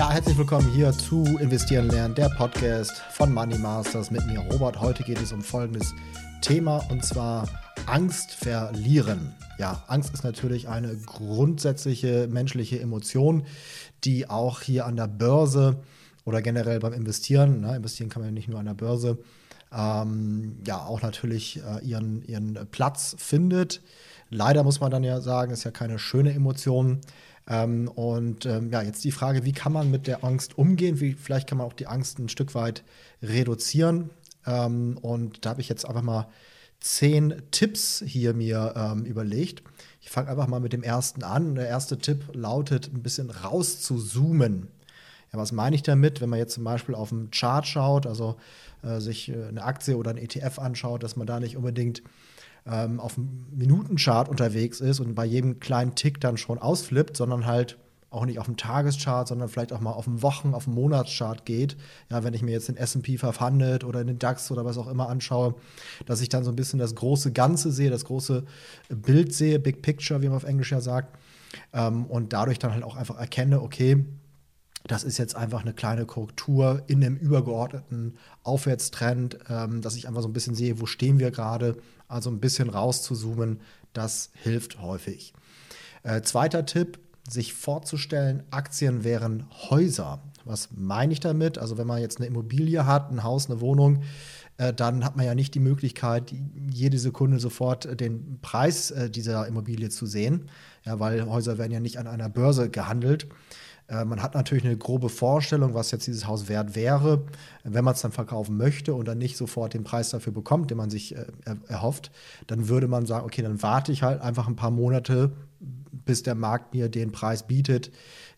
Ja, herzlich willkommen hier zu Investieren lernen, der Podcast von Money Masters mit mir, Robert. Heute geht es um folgendes Thema und zwar Angst verlieren. Ja, Angst ist natürlich eine grundsätzliche menschliche Emotion, die auch hier an der Börse oder generell beim Investieren, ne, investieren kann man ja nicht nur an der Börse, ähm, ja auch natürlich äh, ihren, ihren Platz findet. Leider muss man dann ja sagen, ist ja keine schöne Emotion. Ähm, und ähm, ja, jetzt die Frage, wie kann man mit der Angst umgehen? Wie, vielleicht kann man auch die Angst ein Stück weit reduzieren. Ähm, und da habe ich jetzt einfach mal zehn Tipps hier mir ähm, überlegt. Ich fange einfach mal mit dem ersten an. Der erste Tipp lautet, ein bisschen raus zu zoomen. Ja, was meine ich damit? Wenn man jetzt zum Beispiel auf einen Chart schaut, also äh, sich äh, eine Aktie oder ein ETF anschaut, dass man da nicht unbedingt ähm, auf dem Minutenchart unterwegs ist und bei jedem kleinen Tick dann schon ausflippt, sondern halt auch nicht auf dem Tageschart, sondern vielleicht auch mal auf dem Wochen-, auf dem Monatschart geht. Ja, wenn ich mir jetzt den S&P 500 oder den DAX oder was auch immer anschaue, dass ich dann so ein bisschen das große Ganze sehe, das große Bild sehe, Big Picture, wie man auf Englisch ja sagt, ähm, und dadurch dann halt auch einfach erkenne, okay, das ist jetzt einfach eine kleine Korrektur in einem übergeordneten Aufwärtstrend, ähm, dass ich einfach so ein bisschen sehe, wo stehen wir gerade, also ein bisschen raus zu zoomen, das hilft häufig. Äh, zweiter Tipp, sich vorzustellen, Aktien wären Häuser. Was meine ich damit? Also wenn man jetzt eine Immobilie hat, ein Haus, eine Wohnung, äh, dann hat man ja nicht die Möglichkeit, jede Sekunde sofort den Preis äh, dieser Immobilie zu sehen, ja, weil Häuser werden ja nicht an einer Börse gehandelt. Äh, man hat natürlich eine grobe Vorstellung, was jetzt dieses Haus wert wäre, wenn man es dann verkaufen möchte und dann nicht sofort den Preis dafür bekommt, den man sich äh, erhofft, dann würde man sagen, okay, dann warte ich halt einfach ein paar Monate, bis der Markt mir den Preis bietet,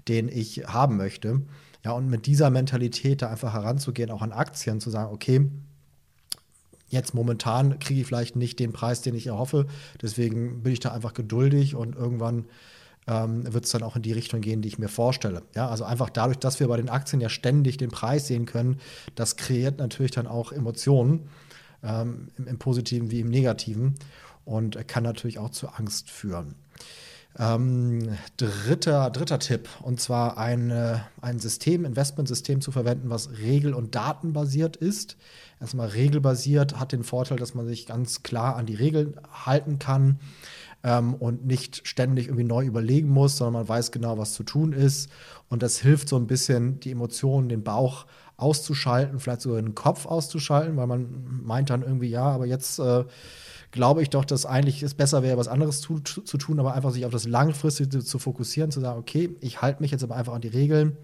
den ich haben möchte. Ja, und mit dieser Mentalität da einfach heranzugehen, auch an Aktien, zu sagen, okay, jetzt momentan kriege ich vielleicht nicht den Preis, den ich erhoffe, deswegen bin ich da einfach geduldig und irgendwann ähm, wird es dann auch in die Richtung gehen, die ich mir vorstelle. Ja, also einfach dadurch, dass wir bei den Aktien ja ständig den Preis sehen können, das kreiert natürlich dann auch Emotionen, ähm, im, im, Positiven wie im Negativen und kann natürlich auch zu Angst führen. Ähm, dritter, dritter Tipp, und zwar ein, ein System, Investmentsystem zu verwenden, was regel- und datenbasiert ist. Erstmal regelbasiert hat den Vorteil, dass man sich ganz klar an die Regeln halten kann ähm, und nicht ständig irgendwie neu überlegen muss, sondern man weiß genau, was zu tun ist. Und das hilft so ein bisschen, die Emotionen, den Bauch auszuschalten, vielleicht sogar den Kopf auszuschalten, weil man meint dann irgendwie, ja, aber jetzt äh, glaube ich doch, dass eigentlich es besser wäre, was anderes zu, zu tun, aber einfach sich auf das Langfristige zu fokussieren, zu sagen, okay, ich halte mich jetzt aber einfach an die Regeln,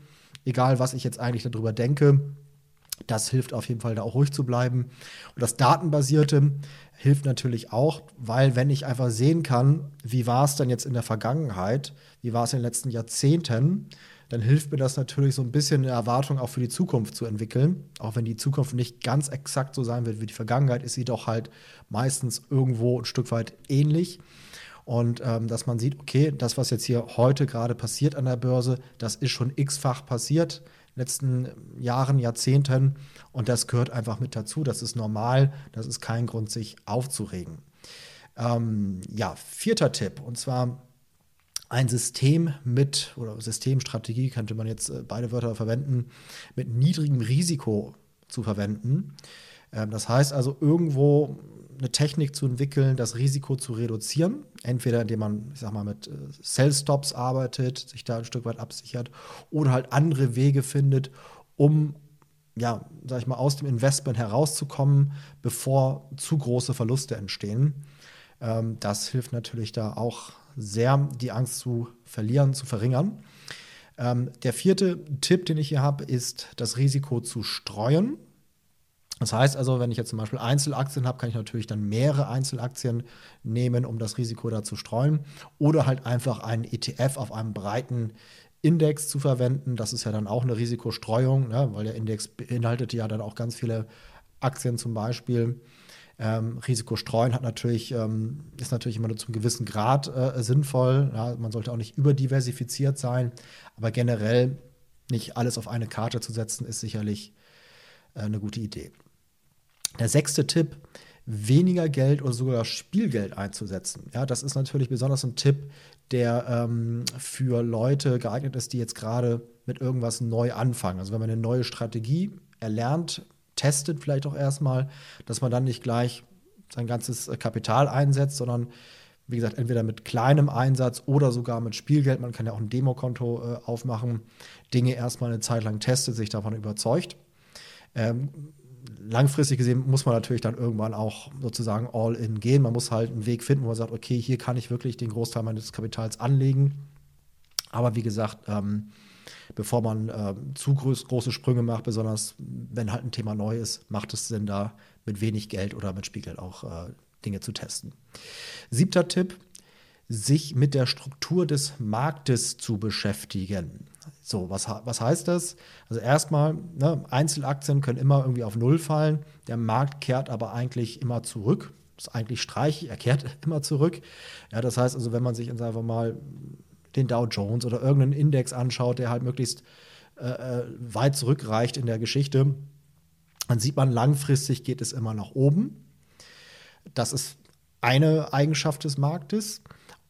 egal was ich jetzt eigentlich darüber denke. Das hilft auf jeden Fall, da auch ruhig zu bleiben. Und das Datenbasierte hilft natürlich auch, weil wenn ich einfach sehen kann, wie war es denn jetzt in der Vergangenheit, wie war es in den letzten Jahrzehnten, dann hilft mir das natürlich so ein bisschen eine Erwartung auch für die Zukunft zu entwickeln. Auch wenn die Zukunft nicht ganz exakt so sein wird wie die Vergangenheit, ist sie doch halt meistens irgendwo ein Stück weit ähnlich. Und ähm, dass man sieht, okay, das, was jetzt hier heute gerade passiert an der Börse, das ist schon x-fach passiert letzten Jahren, Jahrzehnten. Und das gehört einfach mit dazu. Das ist normal. Das ist kein Grund, sich aufzuregen. Ähm, ja, vierter Tipp. Und zwar ein System mit, oder Systemstrategie könnte man jetzt äh, beide Wörter verwenden, mit niedrigem Risiko zu verwenden. Ähm, das heißt also irgendwo eine Technik zu entwickeln, das Risiko zu reduzieren. Entweder indem man, ich sag mal, mit äh, Sell-Stops arbeitet, sich da ein Stück weit absichert oder halt andere Wege findet, um ja, sag ich mal, aus dem Investment herauszukommen, bevor zu große Verluste entstehen. Ähm, das hilft natürlich da auch sehr, die Angst zu verlieren, zu verringern. Ähm, der vierte Tipp, den ich hier habe, ist, das Risiko zu streuen. Das heißt also, wenn ich jetzt zum Beispiel Einzelaktien habe, kann ich natürlich dann mehrere Einzelaktien nehmen, um das Risiko da zu streuen. Oder halt einfach einen ETF auf einem breiten Index zu verwenden. Das ist ja dann auch eine Risikostreuung, ne? weil der Index beinhaltet ja dann auch ganz viele Aktien zum Beispiel. Ähm, Risiko streuen hat natürlich, ähm, ist natürlich immer nur zum gewissen Grad äh, sinnvoll. Ja? Man sollte auch nicht überdiversifiziert sein, aber generell nicht alles auf eine Karte zu setzen, ist sicherlich äh, eine gute Idee. Der sechste Tipp, weniger Geld oder sogar Spielgeld einzusetzen. Ja, das ist natürlich besonders ein Tipp, der ähm, für Leute geeignet ist, die jetzt gerade mit irgendwas neu anfangen. Also wenn man eine neue Strategie erlernt, testet vielleicht auch erstmal, dass man dann nicht gleich sein ganzes Kapital einsetzt, sondern wie gesagt, entweder mit kleinem Einsatz oder sogar mit Spielgeld. Man kann ja auch ein Demokonto äh, aufmachen, Dinge erstmal eine Zeit lang testet, sich davon überzeugt. Ähm, langfristig gesehen muss man natürlich dann irgendwann auch sozusagen all in gehen. Man muss halt einen Weg finden, wo man sagt, okay, hier kann ich wirklich den Großteil meines Kapitals anlegen. Aber wie gesagt, ähm, bevor man äh, zu groß, große Sprünge macht, besonders wenn halt ein Thema neu ist, macht es Sinn, da mit wenig Geld oder mit Spielgeld auch äh, Dinge zu testen. Siebter Tipp, sich mit der Struktur des Marktes zu beschäftigen. So, was, was heißt das? Also erstmal, ne, Einzelaktien können immer irgendwie auf Null fallen. Der Markt kehrt aber eigentlich immer zurück. Das ist eigentlich streichig, er kehrt immer zurück. Ja, das heißt also, wenn man sich jetzt einfach mal den Dow Jones oder irgendeinen Index anschaut, der halt möglichst äh, äh weit zurückreicht in der Geschichte, dann sieht man, langfristig geht es immer nach oben. Das ist eine Eigenschaft des Marktes.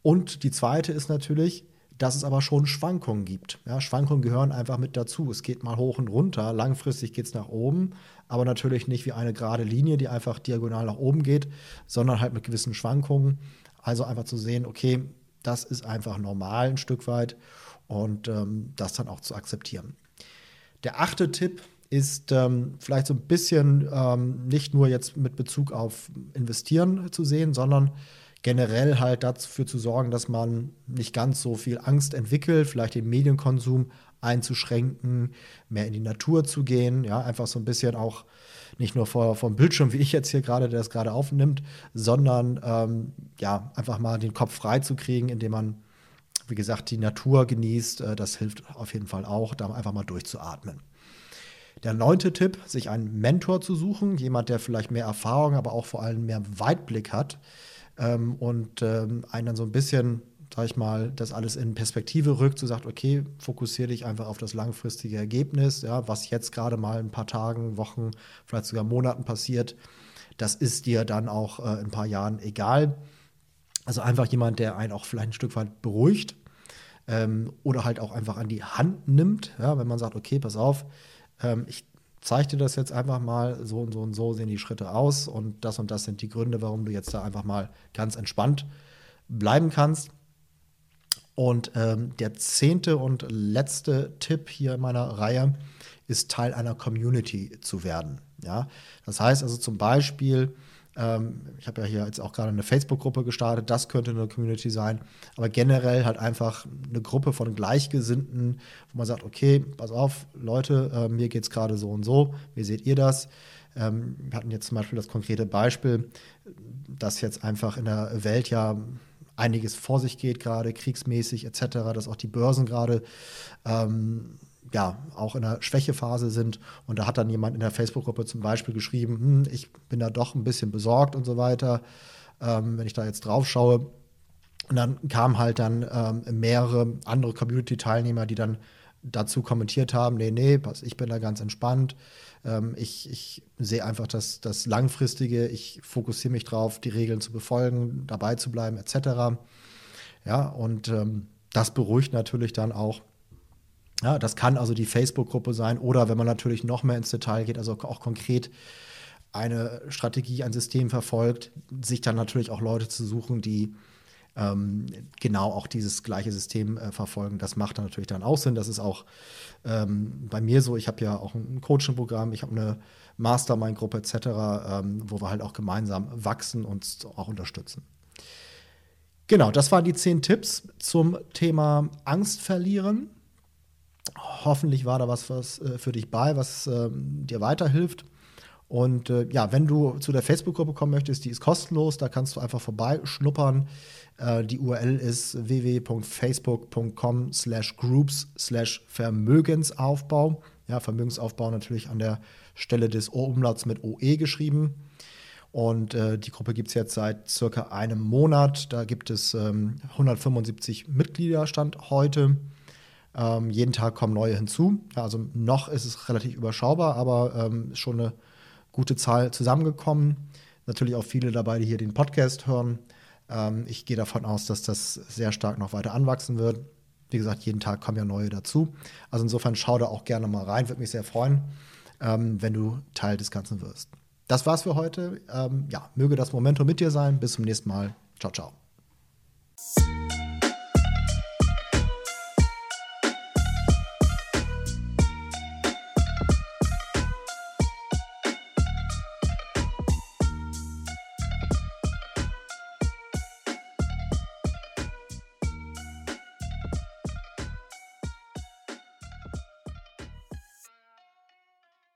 Und die zweite ist natürlich, dass es aber schon Schwankungen gibt. Ja, Schwankungen gehören einfach mit dazu. Es geht mal hoch und runter, langfristig geht es nach oben, aber natürlich nicht wie eine gerade Linie, die einfach diagonal nach oben geht, sondern halt mit gewissen Schwankungen. Also einfach zu sehen, okay, das ist einfach normal ein Stück weit und ähm, das dann auch zu akzeptieren. Der achte Tipp ist ähm, vielleicht so ein bisschen ähm, nicht nur jetzt mit Bezug auf Investieren zu sehen, sondern generell halt dafür zu sorgen, dass man nicht ganz so viel Angst entwickelt, vielleicht den Medienkonsum einzuschränken, mehr in die Natur zu gehen, ja, einfach so ein bisschen auch nicht nur vor vom Bildschirm, wie ich jetzt hier gerade, der das gerade aufnimmt, sondern ähm, ja, einfach mal den Kopf frei zu kriegen, indem man, wie gesagt, die Natur genießt. Äh, das hilft auf jeden Fall auch, da einfach mal durchzuatmen. Der neunte Tipp, sich einen Mentor zu suchen, jemand, der vielleicht mehr Erfahrung, aber auch vor allem mehr Weitblick hat ähm, und ähm, einen dann so ein bisschen, sag ich mal, das alles in Perspektive rückt, so sagt, okay, fokussiere dich einfach auf das langfristige Ergebnis, ja, was jetzt gerade mal ein paar Tagen, Wochen, vielleicht sogar Monaten passiert, das ist dir dann auch äh, in ein paar Jahren egal. Also einfach jemand, der einen auch vielleicht ein Stück weit beruhigt ähm, oder halt auch einfach an die Hand nimmt, ja, wenn man sagt, okay, pass auf, ähm, ich zeige dir das jetzt einfach mal, so und so und so sehen die Schritte aus und das und das sind die Gründe, warum du jetzt da einfach mal ganz entspannt bleiben kannst. Und ähm, der zehnte und letzte Tipp hier in meiner Reihe ist Teil einer Community zu werden. Ja? Das heißt also zum Beispiel, ähm, ich habe ja hier jetzt auch gerade eine Facebook-Gruppe gestartet, das könnte eine Community sein, aber generell halt einfach eine Gruppe von Gleichgesinnten, wo man sagt, okay, pass auf, Leute, mir geht es gerade so und so, wie seht ihr das? Ähm, wir hatten jetzt zum Beispiel das konkrete Beispiel, dass jetzt einfach in der Welt ja einiges vor sich geht, gerade kriegsmäßig etc., dass auch die Börsen gerade ähm, ja, auch in der Schwächephase sind. Und da hat dann jemand in der Facebook-Gruppe zum Beispiel geschrieben, hm, ich bin da doch ein bisschen besorgt und so weiter, ähm, wenn ich da jetzt drauf schaue. Und dann kamen halt dann ähm, mehrere andere Community-Teilnehmer, die dann dazu kommentiert haben, nee, nee, ich bin da ganz entspannt. Ähm, ich, ich sehe einfach das, das Langfristige, ich fokussiere mich drauf, die Regeln zu befolgen, dabei zu bleiben, etc. Ja, und ähm, das beruhigt natürlich dann auch ja, das kann also die Facebook-Gruppe sein oder wenn man natürlich noch mehr ins Detail geht, also auch konkret eine Strategie, ein System verfolgt, sich dann natürlich auch Leute zu suchen, die ähm, genau auch dieses gleiche System äh, verfolgen. Das macht dann natürlich dann auch Sinn. Das ist auch ähm, bei mir so. Ich habe ja auch ein Coaching-Programm, ich habe eine Mastermind-Gruppe etc., ähm, wo wir halt auch gemeinsam wachsen und auch unterstützen. Genau, das waren die zehn Tipps zum Thema Angst verlieren. Hoffentlich war da was, was äh, für dich bei, was äh, dir weiterhilft. Und äh, ja, wenn du zu der Facebook-Gruppe kommen möchtest, die ist kostenlos, da kannst du einfach vorbeischnuppern. Äh, die URL ist www.facebook.com slash groups slash Vermögensaufbau. Ja, Vermögensaufbau natürlich an der Stelle des O-Umlauts mit OE geschrieben. Und äh, die Gruppe gibt es jetzt seit circa einem Monat. Da gibt es ähm, 175 Mitglieder Stand heute. Ähm, jeden Tag kommen neue hinzu. Ja, also noch ist es relativ überschaubar, aber ähm, ist schon eine gute Zahl zusammengekommen. Natürlich auch viele dabei, die hier den Podcast hören. Ähm, ich gehe davon aus, dass das sehr stark noch weiter anwachsen wird. Wie gesagt, jeden Tag kommen ja neue dazu. Also insofern schau da auch gerne mal rein. Würde mich sehr freuen, ähm, wenn du Teil des Ganzen wirst. Das war's für heute. Ähm, ja, möge das Momentum mit dir sein. Bis zum nächsten Mal. Ciao, ciao.